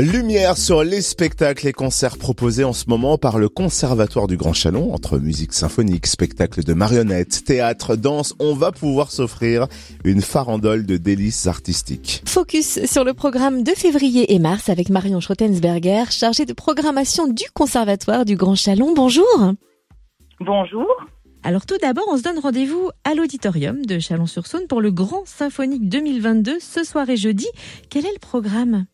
Lumière sur les spectacles et concerts proposés en ce moment par le Conservatoire du Grand Chalon, entre musique symphonique, spectacle de marionnettes, théâtre, danse, on va pouvoir s'offrir une farandole de délices artistiques. Focus sur le programme de février et mars avec Marion Schrottensberger, chargée de programmation du Conservatoire du Grand Chalon. Bonjour. Bonjour. Alors tout d'abord, on se donne rendez-vous à l'auditorium de Chalon-sur-Saône pour le Grand Symphonique 2022 ce soir et jeudi. Quel est le programme?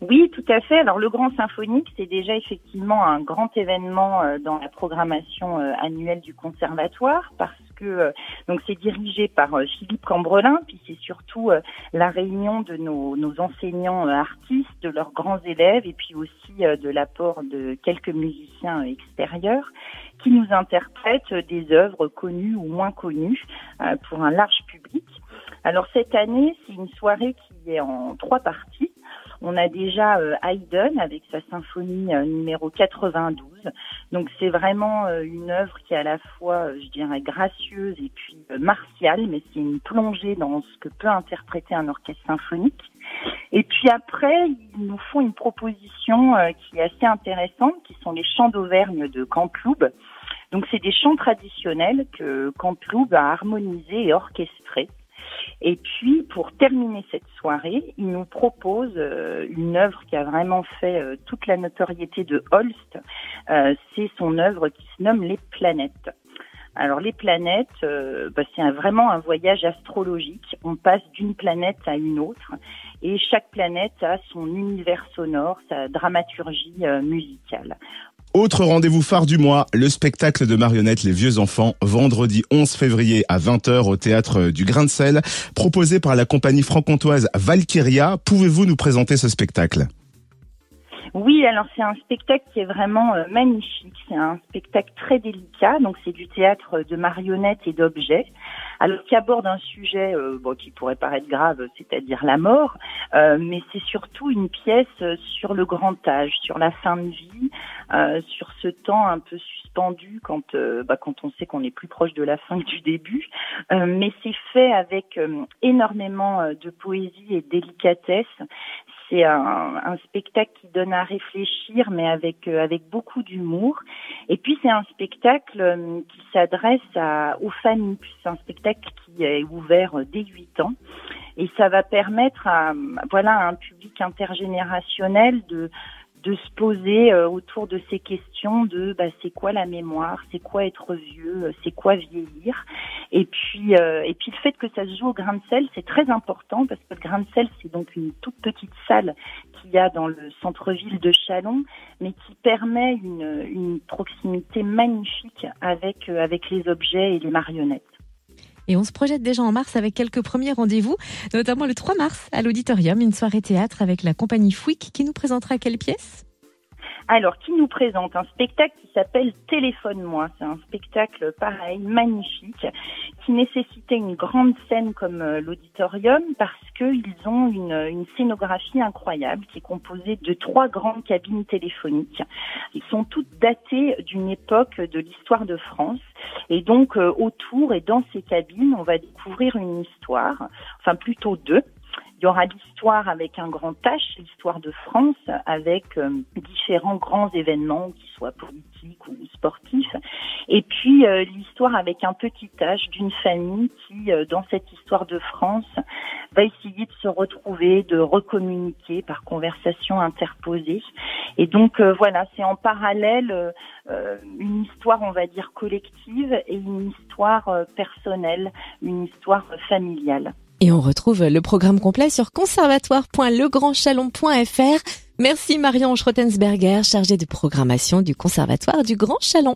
Oui, tout à fait. Alors le Grand Symphonique, c'est déjà effectivement un grand événement euh, dans la programmation euh, annuelle du conservatoire parce que euh, donc c'est dirigé par Philippe Cambrelin, puis c'est surtout la réunion de nos, nos enseignants artistes, de leurs grands élèves et puis aussi de l'apport de quelques musiciens extérieurs qui nous interprètent des œuvres connues ou moins connues pour un large public. Alors cette année, c'est une soirée qui est en trois parties. On a déjà euh, Haydn avec sa symphonie euh, numéro 92. Donc c'est vraiment euh, une œuvre qui est à la fois, je dirais, gracieuse et puis martiale, mais c'est une plongée dans ce que peut interpréter un orchestre symphonique. Et puis après, ils nous font une proposition qui est assez intéressante, qui sont les chants d'Auvergne de Camploube. Donc c'est des chants traditionnels que Camploube a harmonisés et orchestrés. Et puis, pour terminer cette soirée, il nous propose euh, une œuvre qui a vraiment fait euh, toute la notoriété de Holst. Euh, c'est son œuvre qui se nomme Les planètes. Alors les planètes, bah, c'est vraiment un voyage astrologique. On passe d'une planète à une autre et chaque planète a son univers sonore, sa dramaturgie musicale. Autre rendez-vous phare du mois, le spectacle de marionnettes Les Vieux Enfants, vendredi 11 février à 20h au théâtre du Grain de Sel, proposé par la compagnie franc-comtoise Valkyria. Pouvez-vous nous présenter ce spectacle? Oui, alors c'est un spectacle qui est vraiment euh, magnifique. C'est un spectacle très délicat. Donc c'est du théâtre de marionnettes et d'objets. Alors qui aborde un sujet euh, bon, qui pourrait paraître grave, c'est-à-dire la mort, euh, mais c'est surtout une pièce sur le grand âge, sur la fin de vie, sur ce temps un peu suspendu quand bah, quand on sait qu'on est plus proche de la fin que du début. mais c'est fait avec énormément de poésie et de délicatesse c'est un, spectacle qui donne à réfléchir, mais avec euh, avec beaucoup d'humour. Et puis c'est un spectacle euh, qui s'adresse aux familles. C'est un spectacle qui est ouvert dès 8 ans, et ça va permettre à voilà à un public intergénérationnel de de se poser euh, autour de ces questions de bah, c'est quoi la mémoire, c'est quoi être vieux, euh, c'est quoi vieillir. Et puis euh, et puis le fait que ça se joue au grain de sel, c'est très important parce que le grain de sel c'est donc une toute petite salle qu'il y a dans le centre-ville de Chalon, mais qui permet une, une proximité magnifique avec avec les objets et les marionnettes. Et on se projette déjà en mars avec quelques premiers rendez-vous, notamment le 3 mars à l'auditorium, une soirée théâtre avec la compagnie Fouic qui nous présentera quelle pièce? Alors, qui nous présente un spectacle qui s'appelle Téléphone-moi. C'est un spectacle pareil, magnifique, qui nécessitait une grande scène comme euh, l'auditorium parce qu'ils ont une, une, scénographie incroyable qui est composée de trois grandes cabines téléphoniques. Ils sont toutes datées d'une époque de l'histoire de France. Et donc, euh, autour et dans ces cabines, on va découvrir une histoire, enfin plutôt deux. Il y aura l'histoire avec un grand H, l'histoire de France, avec euh, différents grands événements, qu'ils soient politiques ou sportifs. Et puis euh, l'histoire avec un petit H d'une famille qui, euh, dans cette histoire de France, va essayer de se retrouver, de recommuniquer par conversation interposée. Et donc voilà, c'est en parallèle une histoire, on va dire, collective et une histoire personnelle, une histoire familiale. Et on retrouve le programme complet sur conservatoire.legrandchalon.fr. Merci Marion Schrottensberger, chargée de programmation du Conservatoire du Grand Chalon.